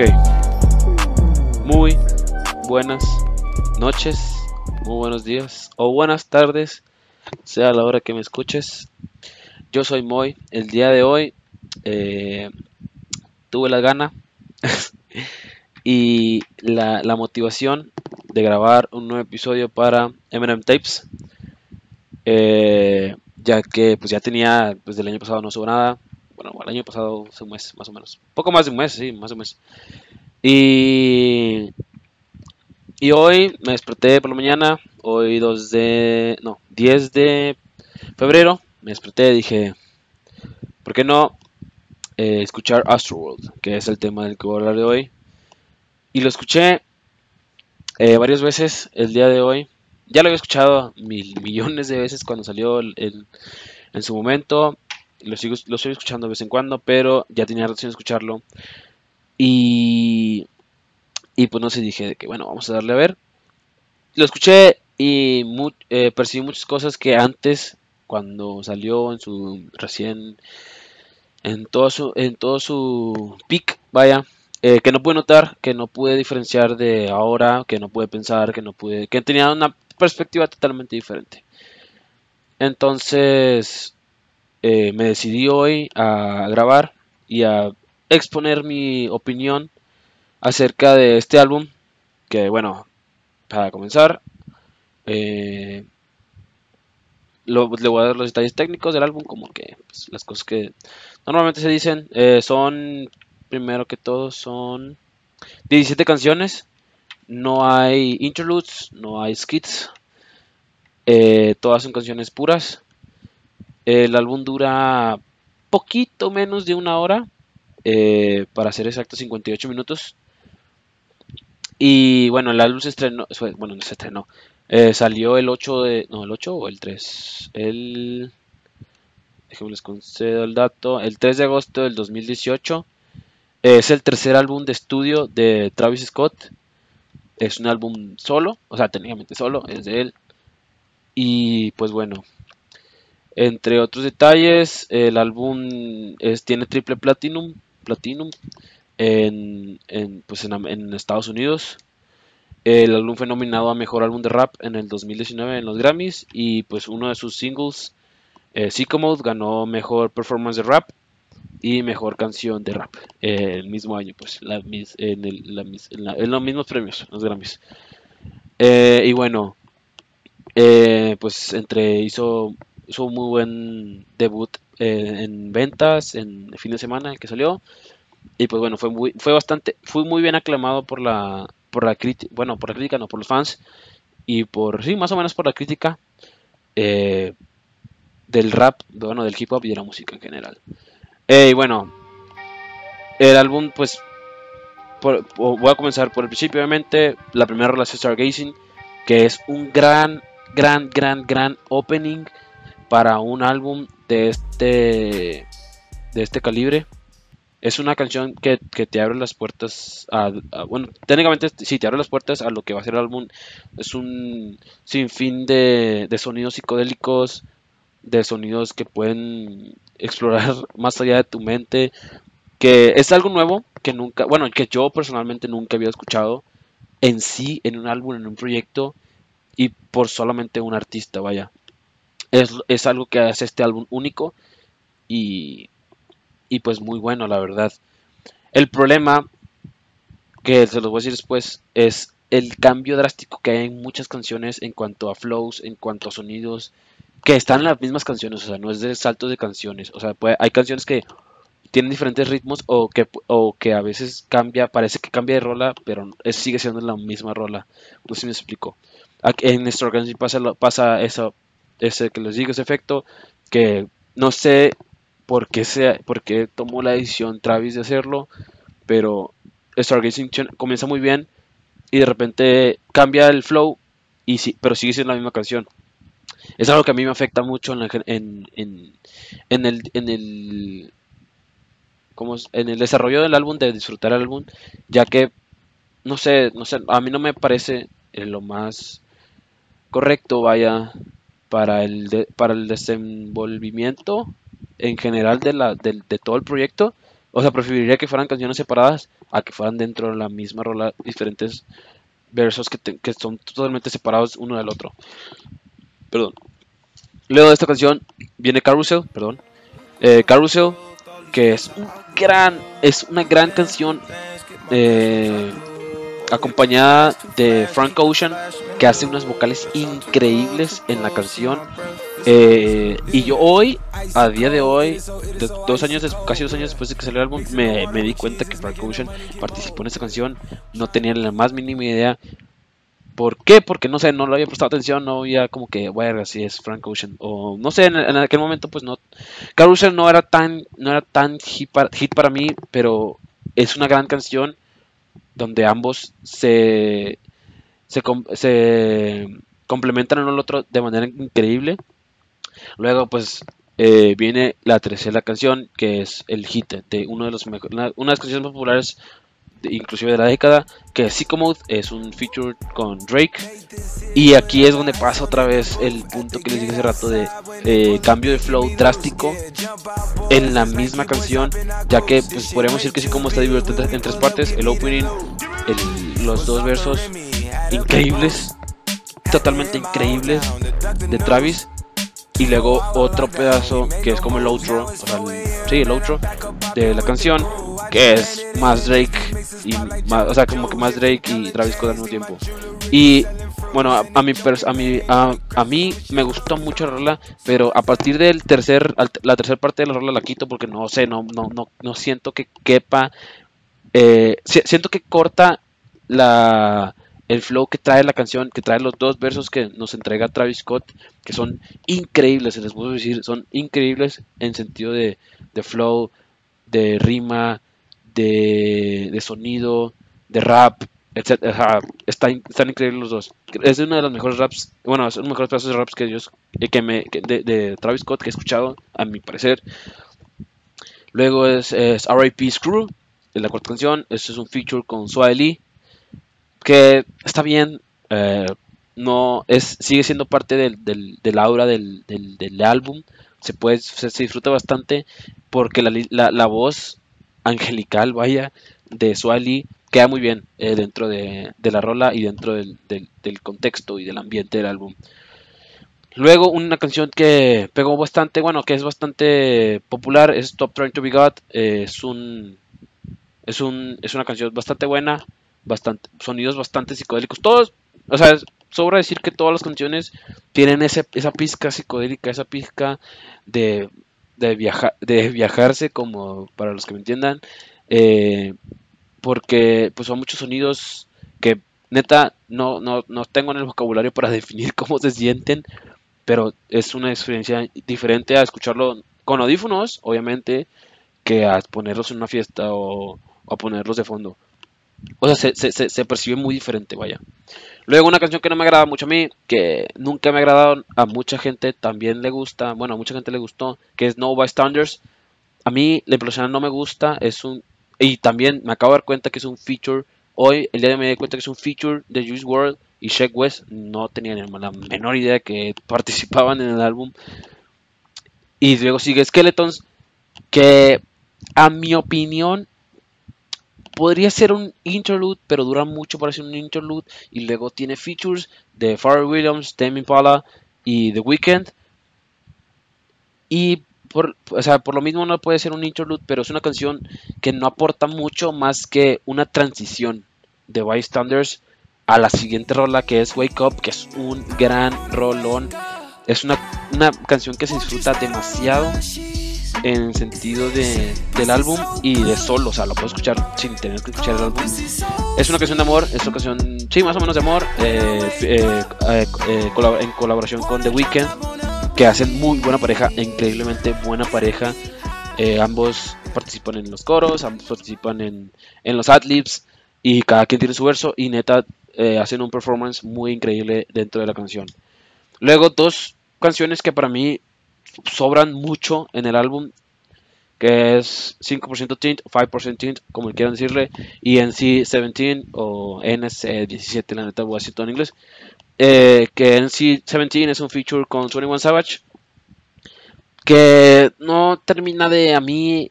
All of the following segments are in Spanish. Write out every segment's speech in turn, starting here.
Ok. Muy buenas noches, muy buenos días o buenas tardes, sea la hora que me escuches. Yo soy Moy. El día de hoy eh, tuve la gana y la, motivación de grabar un nuevo episodio para Eminem Tapes. Eh, ya que pues ya tenía, pues del año pasado no subo nada. Bueno, el año pasado hace un mes, más o menos. Poco más de un mes, sí, más de un mes. Y, y hoy me desperté por la mañana, hoy 2 de, no, 10 de febrero, me desperté y dije, ¿por qué no eh, escuchar Astroworld? Que es el tema del que voy a hablar de hoy. Y lo escuché eh, varias veces el día de hoy. Ya lo había escuchado mil millones de veces cuando salió el- el- en su momento. Lo sigo, lo estoy escuchando de vez en cuando, pero ya tenía razón de escucharlo. Y, y pues no sé, dije que bueno, vamos a darle a ver. Lo escuché y eh, percibí muchas cosas que antes, cuando salió en su recién, en todo su, en todo su peak, vaya, eh, que no pude notar, que no pude diferenciar de ahora, que no pude pensar, que no pude, que tenía una perspectiva totalmente diferente. Entonces, eh, me decidí hoy a grabar y a exponer mi opinión acerca de este álbum, que bueno, para comenzar, eh, lo- le voy a dar los detalles técnicos del álbum, como que pues, las cosas que normalmente se dicen. Eh, son, primero que todo, son 17 canciones. No hay interludes, no hay skits. eh, todas son canciones puras. El álbum dura poquito menos de una hora. eh, para ser exacto, 58 minutos. Y bueno, el álbum se estrenó, bueno, no se estrenó. eh, salió el 8 de, no, el 8 o el 3. El, déjenme les concedo el dato. El 3 de agosto del 2018. Es el tercer álbum de estudio de Travis Scott. Es un álbum solo, o sea, técnicamente solo, es de él. Y pues bueno, entre otros detalles, el álbum tiene triple platinum, platinum en, pues en, Estados Unidos. El álbum fue nominado a Mejor Álbum de Rap en el 2019 en los Grammys y pues uno de sus singles, eh, Sicko Mode, ganó Mejor Performance de Rap y Mejor Canción de Rap eh, el mismo año, pues la en, el- la los mismos premios, los Grammys. Eh, y bueno, eh, pues entre hizo, hizo un muy buen debut eh, en ventas en el fin de semana que salió. Y pues bueno, fue muy, fue bastante, fue muy bien aclamado por la, por la crítica, bueno, por la crítica, no, por los fans. Y por, sí, más o menos por la crítica eh, del rap, bueno, del hip hop y de la música en general. Y bueno, el álbum, pues, voy a comenzar por el principio, obviamente, la primera rola es Stargazing, que es un gran, gran, gran, gran opening para un álbum de este, de este calibre. Es una canción que, que te abre las puertas a, bueno, técnicamente sí te abre las puertas a lo que va a ser el álbum. Es un sinfín de, de sonidos psicodélicos, de sonidos que pueden explorar más allá de tu mente, que es algo nuevo que nunca, bueno, que yo personalmente nunca había escuchado en sí, en un álbum, en un proyecto y por solamente un artista, vaya. Es, es algo que hace este álbum único y, y pues muy bueno, la verdad. El problema, que se los voy a decir después, es el cambio drástico que hay en muchas canciones en cuanto a flows, en cuanto a sonidos, que están en las mismas canciones, o sea, no es de saltos de canciones, o sea, hay canciones que tienen diferentes ritmos o que, o que a veces cambia, parece que cambia de rola, pero sigue siendo la misma rola. No sé si me explico. En nuestra organización pasa, pasa eso, ese que les digo, ese efecto, que no sé por qué, se, por qué tomó la decisión Travis de hacerlo, pero Stargazing comienza muy bien y de repente cambia el flow, y sí, pero sigue siendo la misma canción. Es algo que a mí me afecta mucho en, la en, en, el, en el como en el desarrollo del álbum, de disfrutar el álbum, ya que, no sé, no sé, a mí no me parece lo más correcto, vaya, para el, de- para el desenvolvimiento en general de, la, del- de todo el proyecto, O sea, preferiría que fueran canciones separadas a que fueran dentro de la misma rola diferentes versos que, que son totalmente separados uno del otro. Perdón. Luego de esta canción viene Carousel, perdón. Eh, Carousel, que es un gran, es una gran canción eh, acompañada de Frank Ocean, que hace unas vocales increíbles en la canción. Eh, y yo hoy, a día de hoy, dos años, casi dos años después de que salió el álbum, me, me di cuenta que Frank Ocean participó en esta canción. No tenía la más mínima idea. ¿Por qué? Porque no sé, no lo había prestado atención, no había como que, bueno, si es Frank Ocean. O no sé, en, aquel momento pues no. Carousel no era tan, no era tan hit para, hit para mí, pero es una gran canción donde ambos se, se, se complementan uno al otro de manera increíble. Luego pues eh, viene la tercera canción que es el hit de uno de los mejores, una, de las canciones más populares inclusive de la década, que es Mode, es un feature con Drake. Y aquí es donde pasa otra vez el punto que les dije hace rato de eh, cambio de flow drástico en la misma canción, ya que pues, podríamos decir que Como está dividido en tres partes, el opening, los dos versos increíbles, totalmente increíbles de Travis. Y luego otro pedazo que es como el outro, sí, el outro de la canción, que es más Drake y más, o sea, como que más Drake y Travis Scott al mismo tiempo. Y bueno, a, a mí, a, mí, a, mí me gustó mucho la rola, pero a partir del tercer, la tercera parte de la rola la quito porque no sé, no, no, no, no siento que quepa, eh, siento que corta la el flow que trae la canción, que trae los dos versos que nos entrega Travis Scott, que son increíbles, se les puedo decir, son increíbles en sentido de, flow, de rima, de, sonido, de rap, etc. están, increíbles los dos. Es uno de los mejores raps, bueno, es uno de los mejores de raps que ellos, eh, que me, de, Travis Scott que he escuchado, a mi parecer. Luego es, es R.I.P. Screw, en la cuarta canción. Este es un feature con Swiley que está bien, eh, no es sigue siendo parte del, del, aura del, del, álbum, se puede se, disfruta bastante porque la, la, voz angelical, vaya, de Swally queda muy bien eh, dentro de, la rola y dentro del, del, contexto y del ambiente del álbum. Luego una canción que pegó bastante, bueno, que es bastante popular, es Stop Trying to Be God. Eh, es un es un es una canción bastante buena, bastante, sonidos bastante psicodélicos. Todos, o sea, sobra decir que todas las canciones tienen ese, esa pizca psicodélica, esa pizca de, de, viajar, de viajarse, como para los que me entiendan, eh, porque pues son muchos sonidos que neta no, no, no tengo en el vocabulario para definir cómo se sienten, pero es una experiencia diferente a escucharlo con audífonos, obviamente, que a ponerlos en una fiesta o a ponerlos de fondo. O sea, se, percibe muy diferente, vaya. Luego una canción que no me agrada mucho a mí, que nunca me ha agradado, a mucha gente también le gusta, bueno, a mucha gente le gustó, que es No Standards. A mí la implosión no me gusta, es un... Y también me acabo de dar cuenta que es un feature, hoy, el día de hoy me di cuenta que es un feature de Juice World y Shaq West. No tenía ni la menor idea que participaban en el álbum. Y luego sigue Skeletons, que a mi opinión podría ser un interlude, pero dura mucho para ser un interlude. Y luego tiene features de Pharrell Williams, Tame Impala y The Weeknd. Y por, o sea, por lo mismo no puede ser un interlude, pero es una canción que no aporta mucho más que una transición de Bystanders a la siguiente rola que es Wake Up, que es un gran rolón. Es una, una canción que se disfruta demasiado en el sentido de, del álbum y de solo, o sea, lo puedo escuchar sin tener que escuchar el álbum. Es una canción de amor, es una canción, sí, más o menos de amor, eh, eh, eh, en colaboración con The Weeknd, que hacen muy buena pareja, increíblemente buena pareja. ambos participan en los coros, ambos participan en, en los adlibs y cada quien tiene su verso y neta hacen un performance muy increíble dentro de la canción. Luego dos canciones que para mí sobran mucho en el álbum, que es 5% tint, 5% tint, como quieran decirle, y NC17 o NC17, la neta voy a decir todo en inglés, eh, que NC17 es un feature con 21 Savage, que no termina de a mí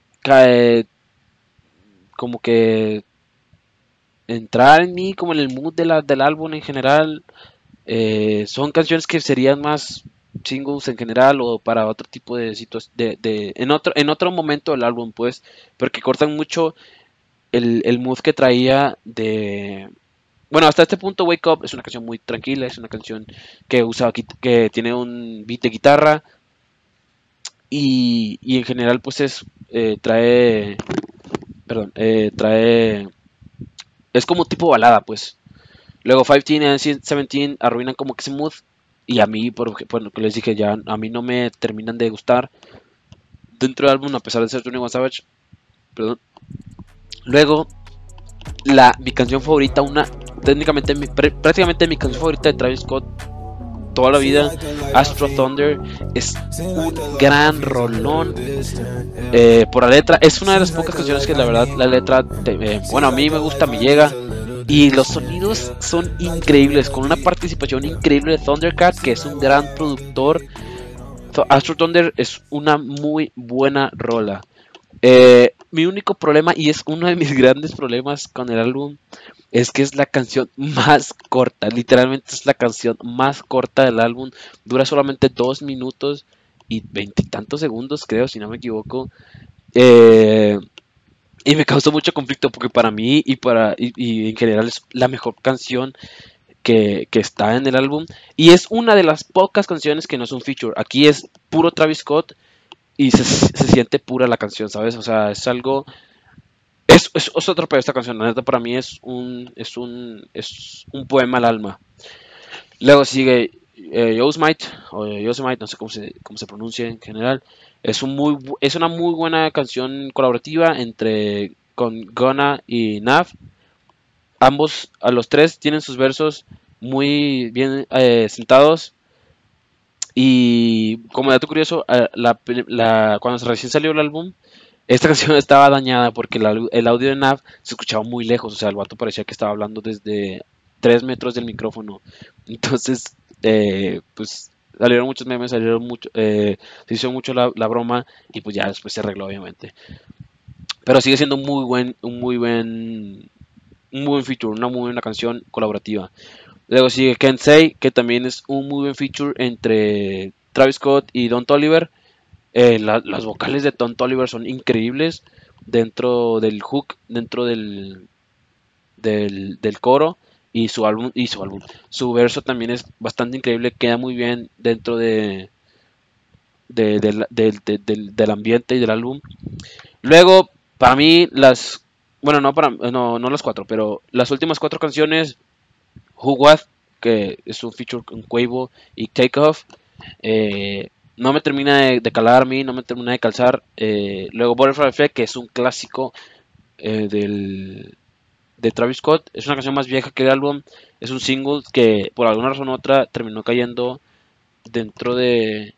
como que entrar en mí, como en el mood de la, del álbum en general. Eh, son canciones que serían más singles en general o para otro tipo de situación de, en otro en otro momento del álbum pues porque cortan mucho el, mood que traía de bueno hasta este punto Wake Up es una canción muy tranquila es una canción que usa que tiene un beat de guitarra y, y en general pues es eh, trae perdón eh, trae es como tipo balada pues. Luego 15 y 17 arruinan como que ese mood y a mí, por bueno, que les dije ya, a mí no me terminan de gustar dentro del álbum, a pesar de ser 21 Savage. Perdón. Luego, la, mi canción favorita, una, técnicamente, prácticamente mi canción favorita de Travis Scott toda la vida, Astro Thunder, es un gran rolón. Eh, por la letra, es una de las pocas canciones que la verdad la letra, eh, bueno, a mí me gusta, me llega. Y los sonidos son increíbles, con una participación increíble de Thundercat, que es un gran productor. Astro Thunder es una muy buena rola. Eh, mi único problema, y es uno de mis grandes problemas con el álbum, es que es la canción más corta. Literalmente es la canción más corta del álbum. Dura solamente dos minutos y veintitantos segundos, creo, si no me equivoco. Eh, y me causó mucho conflicto porque para mí y para y, en general es la mejor canción que, está en el álbum. Y es una de las pocas canciones que no es un feature. Aquí es puro Travis Scott y se, siente pura la canción, ¿sabes? O sea, es algo... Es, es, otro pedo esta canción, la neta para mí es un, es un, es un poema al alma. Luego sigue eh, Yosemite, o Yosemite, no sé cómo se, cómo se pronuncia en general. Es, un muy, es una muy buena canción colaborativa entre con Gona y Nav. Ambos, a los tres, tienen sus versos muy bien eh, sentados. Y como dato curioso, eh, cuando recién salió el álbum, esta canción estaba dañada porque el audio de Nav se escuchaba muy lejos. O sea, el vato parecía que estaba hablando desde 3 metros del micrófono. Entonces, eh, pues salieron muchos memes, salieron mucho, eh, se hizo mucho la, broma y pues ya después se arregló obviamente. Pero sigue siendo muy buen, un muy buen, un muy buen feature, una muy buena canción colaborativa. Luego sigue Can't Say, que también es un muy buen feature entre Travis Scott y Don Toliver. Eh, las vocales de Don Toliver son increíbles dentro del hook, dentro del, del, del coro y su álbum y su álbum. Su verso también es bastante increíble queda muy bien dentro de, del ambiente y del álbum. Luego para mí las bueno no para no, no las cuatro pero las últimas cuatro canciones Who What que es un feature con Quavo y Take Off eh, no me termina de, calar a mí no me termina de calzar. Eh, luego Butterfly Effect que es un clásico eh, del de Travis Scott. Es una canción más vieja que el álbum. Es un single que por alguna razón u otra terminó cayendo dentro de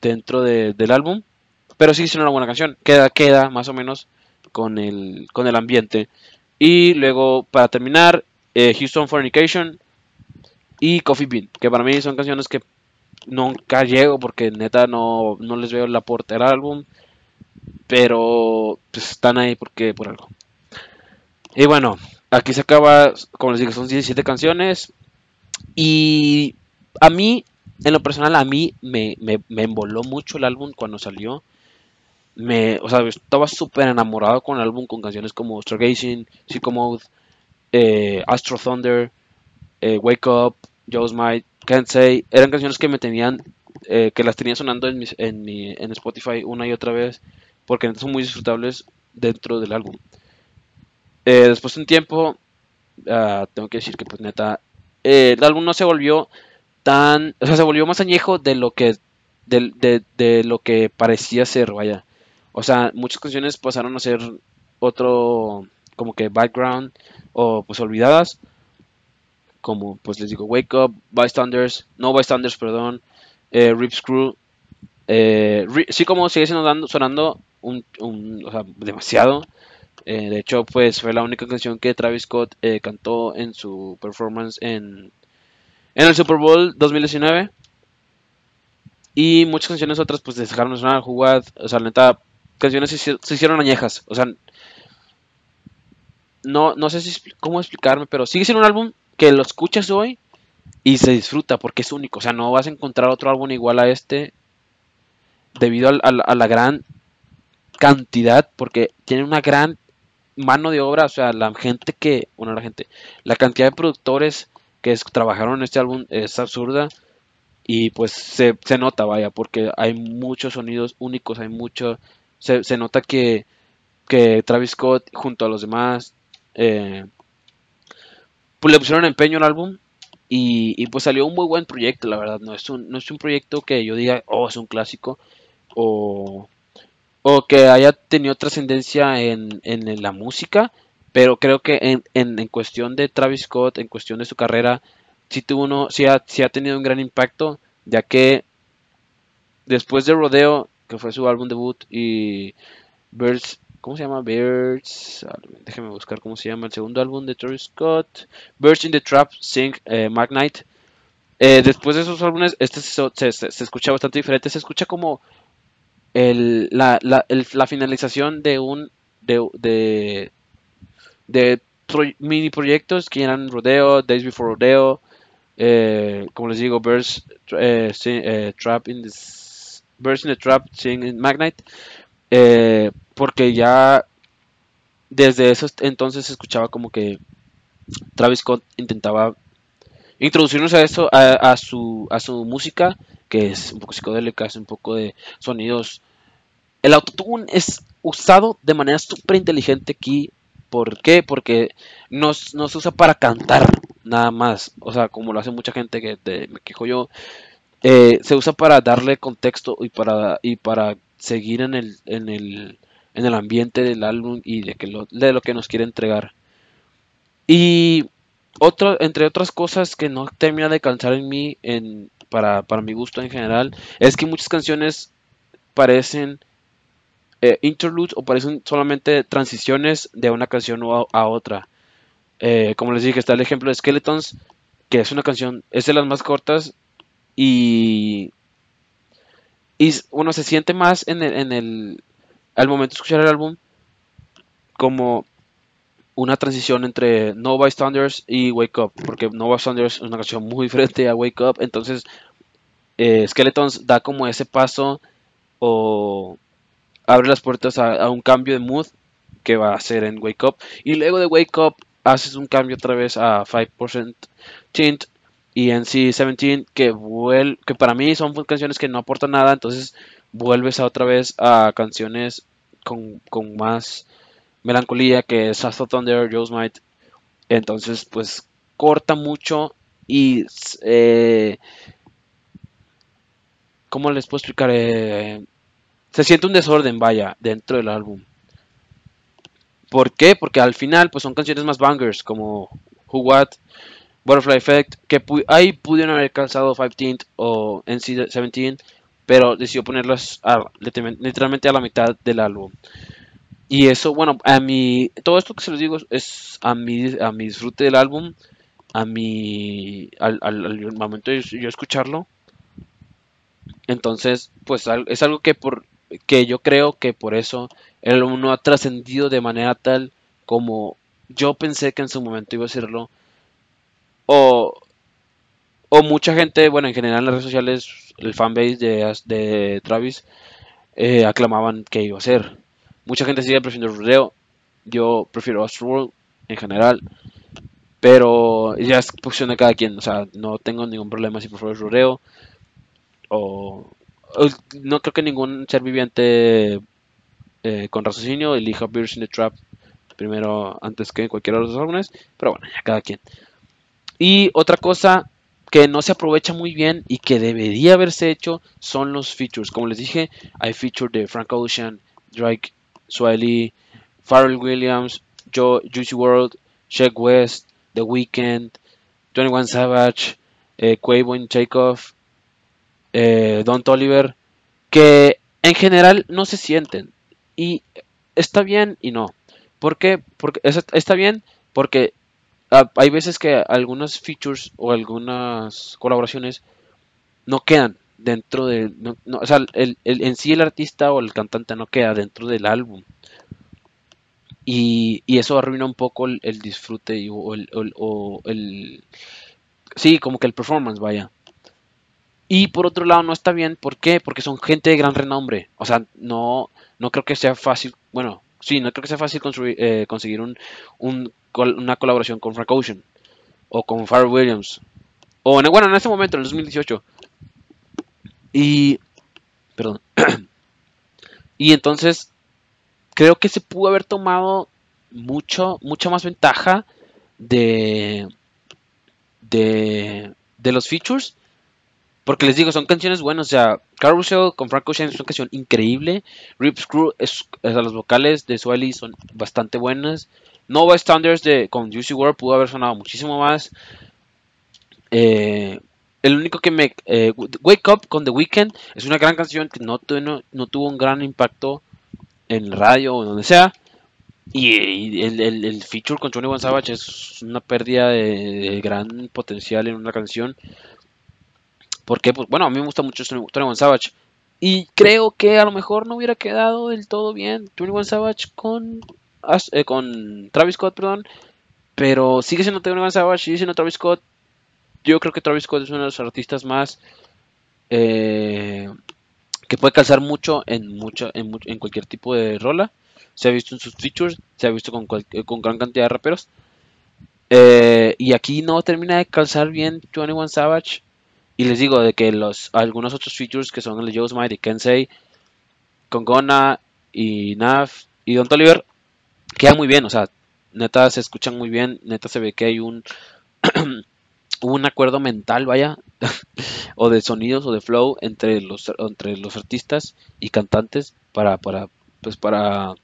dentro del álbum. Pero sí es una buena canción. Queda, queda más o menos con el, con el ambiente. Y luego, para terminar, eh, Houston Fornication y Coffee Bean. Que para mí son canciones que nunca llego porque neta no, no les veo el aporte al álbum. Pero pues, están ahí porque por algo. Y bueno, aquí se acaba, como les digo, son 17 canciones. Y a mí, en lo personal, a mí me, me, me emboló mucho el álbum cuando salió. Me, o sea, estaba súper enamorado con el álbum, con canciones como Stargazing, Psycho Mode, eh, Astro Thunder, eh, Wake Up, Joe's Might, Can't Say. Eran canciones que me tenían, eh, que las tenía sonando en, en, mi, en Spotify una y otra vez, porque son muy disfrutables dentro del álbum. Eh, después de un tiempo, ah, tengo que decir que pues neta, eh, el álbum no se volvió tan, o sea, se volvió más añejo de lo que, de, de, lo que parecía ser, vaya. O sea, muchas canciones pasaron a ser otro, como que background, o pues olvidadas, como pues les digo, Wake Up, Bystanders, no Bystanders, perdón, eh, Rip Screw, eh, sí como sigue siendo sonando un, un, o sea, demasiado, eh, de hecho, pues fue la única canción que Travis Scott eh, cantó en su performance en, en el Super Bowl 2019. Y muchas canciones otras pues dejaron de sonar, jugar, o sea, neta, canciones se, hicieron añejas, o sea, no, no sé cómo explicarme, pero sigue siendo un álbum que lo escuchas hoy y se disfruta porque es único. O sea, no vas a encontrar otro álbum igual a este debido a, la gran cantidad, porque tiene una gran mano de obra, o sea, la gente que, bueno, la gente, la cantidad de productores que trabajaron en este álbum es absurda y pues se, nota, vaya, porque hay muchos sonidos únicos, hay mucho, se, se nota que, que Travis Scott junto a los demás eh, pues le pusieron empeño al álbum y, pues salió un muy buen proyecto, la verdad. No es un, no es un proyecto que yo diga, oh, es un clásico o, o que haya tenido trascendencia en, en, la música, pero creo que en, en, cuestión de Travis Scott, en cuestión de su carrera, sí, tuvo uno, sí, ha, sí ha tenido un gran impacto, ya que después de Rodeo, que fue su álbum debut, y Birds ¿Cómo se llama? Birds. Déjeme buscar cómo se llama el segundo álbum de Travis Scott. Birds in the Trap, Sing, eh, Magnite. Eh, después de esos álbumes, este se, escucha bastante diferente. Se escucha como la, finalización de un. de. mini proyectos que eran Rodeo, Days Before Rodeo. Eh, como les digo, Birds, Trap in the. Birds in the Trap, Sing, Magnite. Eh, porque ya desde esos entonces se escuchaba como que Travis Scott intentaba introducirnos a eso, a, su, a su música, que es un poco psicodélica, es un poco de sonidos. El autotune es usado de manera súper inteligente aquí. ¿Por qué? Porque no, se usa para cantar nada más. O sea, como lo hace mucha gente que me quejo yo. Eh, se usa para darle contexto y para, y para seguir en el, en el, en el ambiente del álbum y de, que lo, de lo que nos quiere entregar. Y otro, entre otras cosas que no termina de cansar en mí, en, para, para mi gusto en general, es que muchas canciones parecen eh, interludes o parecen solamente transiciones de una canción a, otra. Eh, como les dije, está el ejemplo de Skeletons, que es una canción, es de las más cortas y y uno se siente más en el, en el, al momento de escuchar el álbum como una transición entre No Bystanders y Wake Up, porque No Bystanders es una canción muy diferente a Wake Up, entonces eh, Skeletons da como ese paso o abre las puertas a, un cambio de mood que va a ser en Wake Up, y luego de Wake Up haces un cambio otra vez a 5% Tint y en sí 17 que, que para mí son canciones que no aportan nada, entonces vuelves a otra vez a canciones con, más melancolía que es Thunder, Joe's Might. Entonces, pues corta mucho y eh, ¿cómo les puedo explicar? Eh, se siente un desorden, vaya, dentro del álbum. ¿Por qué? Porque al final, pues son canciones más bangers, como Who What, Butterfly Effect, que ahí pudieron haber calzado 15 o NC17, pero decidió ponerlas literalmente a la mitad del álbum. Y eso, bueno, a mí, todo esto que se los digo es a mi, a mi disfrute del álbum, a mi, al, momento de yo escucharlo. Entonces, pues es algo que, por, que yo creo que por eso el álbum no ha trascendido de manera tal como yo pensé que en su momento iba a serlo o, o mucha gente, bueno, en general en las redes sociales, el fanbase de, de Travis eh, aclamaban que iba a ser. Mucha gente sigue prefiriendo Rodeo. Yo prefiero Astroworld en general. Pero ya es cuestión de cada quien. O sea, no tengo ningún problema si prefiero Rodeo. O, no creo que ningún ser viviente eh, con raciocinio elija Beers in the Trap primero antes que cualquiera de los álbumes. Pero bueno, ya cada quien. Y otra cosa que no se aprovecha muy bien y que debería haberse hecho son los features. Como les dije, hay features de Frank Ocean, Drake, Swiley, Pharrell Williams, Joe, Juicy World, Sheck West, The Weeknd, 21 Savage, eh, Quavo Takeoff, eh, Don Toliver, que en general no se sienten. Y está bien y no. ¿Por qué? Porque está bien porque Ah, hay veces que algunas features o algunas colaboraciones no quedan dentro de... o sea, el, en sí el artista o el cantante no queda dentro del álbum. Y, y eso arruina un poco el, el disfrute y- o, el, o el- el- Sí, como que el performance, vaya. Y por otro lado no está bien, ¿por qué? Porque son gente de gran renombre. O sea, no, no creo que sea fácil, bueno, sí, no creo que sea fácil construir, eh, conseguir un, un una colaboración con Frank Ocean o con Pharrell Williams. O en, bueno, en ese momento, en el 2018. Y, perdón. Y entonces, creo que se pudo haber tomado mucho, mucha más ventaja de, de, de los features. Porque les digo, son canciones buenas. O sea, Carousel con Frank Ocean es una canción increíble. Rip Screw, es, o los vocales de Swelly son bastante buenas. Nova Standards de, con Juicy WRLD pudo haber sonado muchísimo más. Eh, el único que me... eh, Wake Up con The Weeknd es una gran canción que no, no, no tuvo un gran impacto en radio o donde sea. Y, el, feature con 21 Savage es una pérdida de, gran potencial en una canción. Porque, pues, bueno, a mí me gusta mucho 21 Savage. Y creo que a lo mejor no hubiera quedado del todo bien 21 Savage con, eh, con Travis Scott, perdón. Pero sigue siendo 21 Savage, sigue siendo Travis Scott. Yo creo que Travis Scott es uno de los artistas más eh, que puede calzar mucho en, mucho, en, cualquier tipo de rola. Se ha visto en sus features, se ha visto con, cual- con gran cantidad de raperos. Eh, y aquí no termina de calzar bien 21 Savage. Y les digo de que los algunos otros features que son el de Joe Smite y Kensei, con Gona y Nav y Don Toliver quedan muy bien. O sea, neta se escuchan muy bien. Neta se ve que hay un, un acuerdo mental, vaya, o de sonidos o de flow entre los entre los artistas y cantantes para para pues para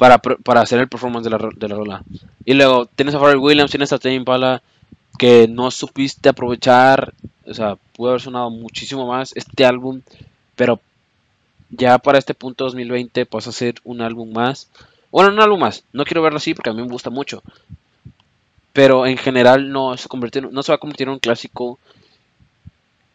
para, para hacer el performance de la, de la rola. Y luego tienes a Pharrell Williams, tienes a Tame que no supiste aprovechar, o sea, pudo haber sonado muchísimo más este álbum, pero ya para este punto 2020 pasa a ser un álbum más. Bueno, un álbum más, no quiero verlo así porque a mí me gusta mucho, pero en general no se, en- no se va a convertir en un clásico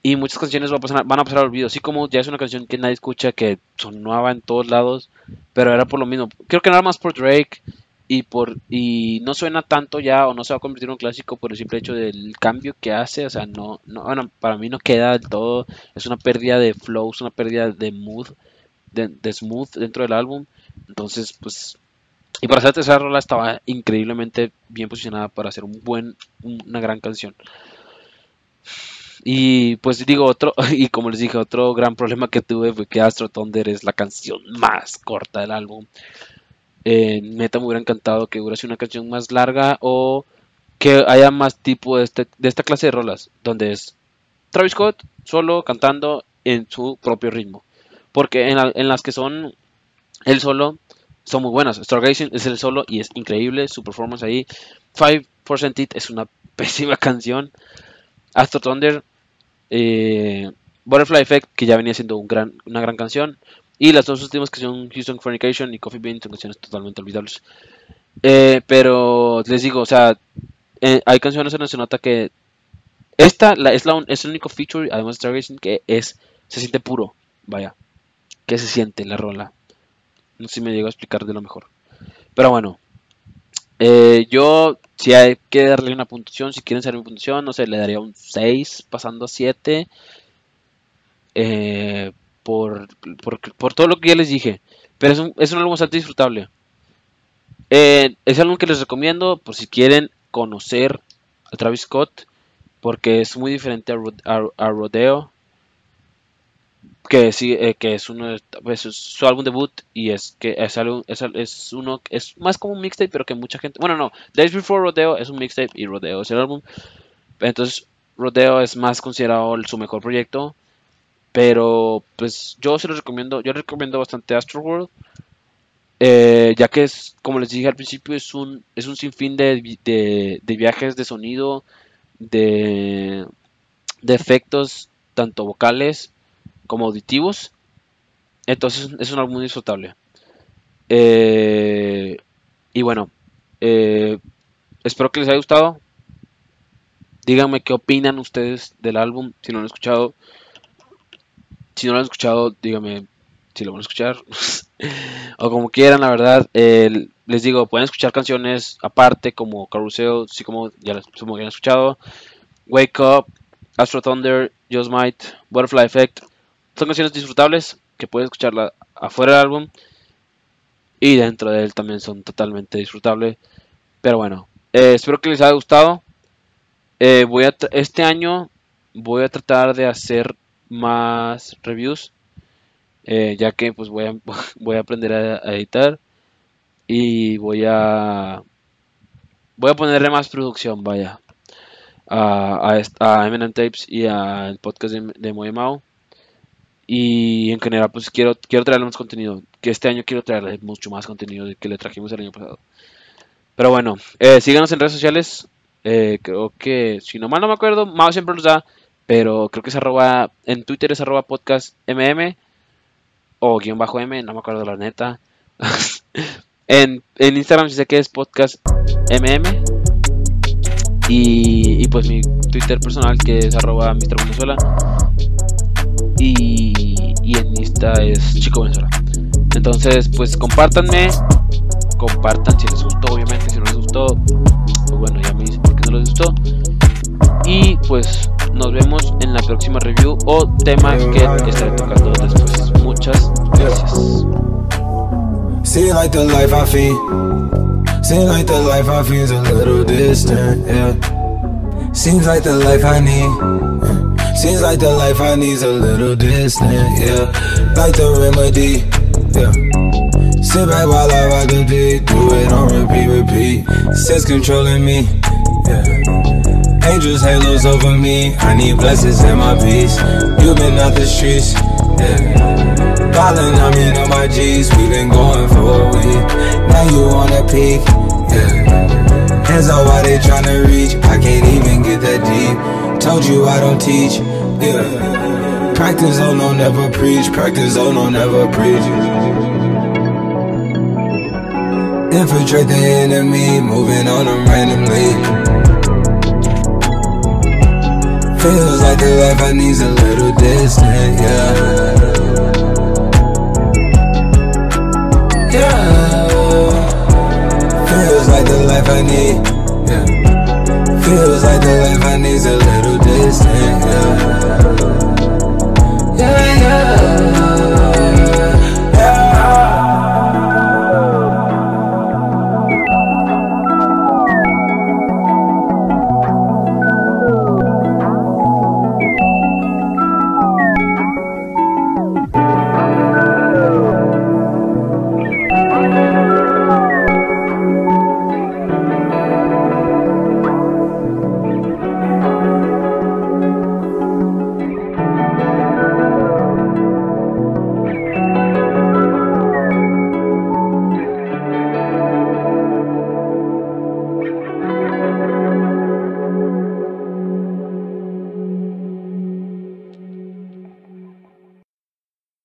y muchas canciones van a pasar, van a al olvido, así como ya es una canción que nadie escucha, que sonaba en todos lados, pero era por lo mismo. Creo que nada más por Drake y por y no suena tanto ya o no se va a convertir en un clásico por el simple hecho del cambio que hace, o sea, no, no para mí no queda del todo, es una pérdida de flow, es una pérdida de mood, de, de smooth dentro del álbum, entonces pues y para hacer esa rola estaba increíblemente bien posicionada para hacer un buen una gran canción. Y pues digo, otro, y como les dije, otro gran problema que tuve fue que Astro Thunder es la canción más corta del álbum. Eh, neta me hubiera encantado que hubiera sido una canción más larga o que haya más tipo de, este, de esta clase de rolas, donde es Travis Scott solo cantando en su propio ritmo. Porque en, en las que son el solo, son muy buenas. Stargazing es el solo y es increíble su performance ahí. 5% It es una pésima canción. Astro Thunder eh, Butterfly Effect, que ya venía siendo una gran canción. Y las dos últimas que son Houston Fornication y Coffee Bean son canciones totalmente olvidables. Eh, pero les digo, o sea, eh, hay canciones en que se nota que esta la, es, la, un- es el único feature, además de Stargazing, que es, se siente puro. Vaya, que se siente la rola. No sé si me llego a explicar de lo mejor. Pero bueno, eh, yo, si hay que darle una puntuación, si quieren saber mi puntuación, no sé, le daría un 6 pasando a 7. eh, por, por, por todo lo que ya les dije. Pero es un, es un álbum bastante disfrutable. Eh, es algo que les recomiendo por si quieren conocer a Travis Scott. Porque es muy diferente a- a Rodeo. Que sí, eh, que es uno pues, es su álbum debut. Y es que es, algo, es, es uno es más como un mixtape, pero que mucha gente. Bueno, no. Days Before Rodeo es un mixtape y Rodeo es el álbum. Entonces, Rodeo es más considerado su mejor proyecto. Pero pues yo se los recomiendo, yo recomiendo bastante Astroworld, eh, ya que es, como les dije al principio, es un, es un sinfín de, de, de viajes de sonido, de efectos, tanto vocales como auditivos. Entonces es un álbum disfrutable. Eh, y bueno, eh, espero que les haya gustado. Díganme qué opinan ustedes del álbum, si no lo han escuchado. Si no lo han escuchado, díganme si lo van a escuchar. o como quieran, la verdad. eh, les digo, pueden escuchar canciones aparte, como Caruseo, sí, como ya las supongo que han escuchado. Wake Up, Astro Thunder, Just Might, Butterfly Effect. Son canciones disfrutables que pueden escucharla afuera del álbum y dentro de él también son totalmente disfrutables. Pero bueno, eh, espero que les haya gustado. Eh, voy este año voy a tratar de hacer más reviews, eh, ya que pues voy a, voy a aprender a, editar y voy a voy a ponerle más producción, vaya, a, a, a Eminem Tapes y al podcast de, de. Y en general, pues quiero, quiero traerle más contenido. Que este año quiero traerle mucho más contenido del que le trajimos el año pasado. Pero bueno, eh, síganos en redes sociales. eh, creo que, si no mal no me acuerdo, Mao siempre los da. Pero creo que es arroba, en Twitter es arroba podcast mm o guion bajo m, no me acuerdo la neta. en, en Instagram sí sé que es podcast mm. Y, y pues mi Twitter personal que es arroba Mr. Venezuela. Y, y en Insta es Chico Venezuela. Entonces, pues compártanme. Compartan si les gustó, obviamente. Si no les gustó, pues bueno, ya me dicen por qué no les gustó. Y pues nos vemos en la próxima review o tema que estaré tocando después. Muchas gracias. Seem like the life I. Seems like the life I need's a little distant, yeah. Like the remedy, yeah. Sit back while I rock the beat, do it on repeat, repeat. Sense controlling me, yeah. Angels, halos over me. I need blessings in my peace. You've been out the streets, yeah. Ballin', I mean, on my G's. We been going for a week. Now you on a peak, yeah. Hands up, why they tryna reach? I can't even get that deep. Told you I don't teach, yeah. Practice, oh no, never preach. Practice, oh no, never preach. Infiltrate the enemy, moving on them randomly. Feels like the life I need's a little distant, yeah. Yeah. Feels like the life I need, yeah. Feels like the life I need's a little distant, yeah.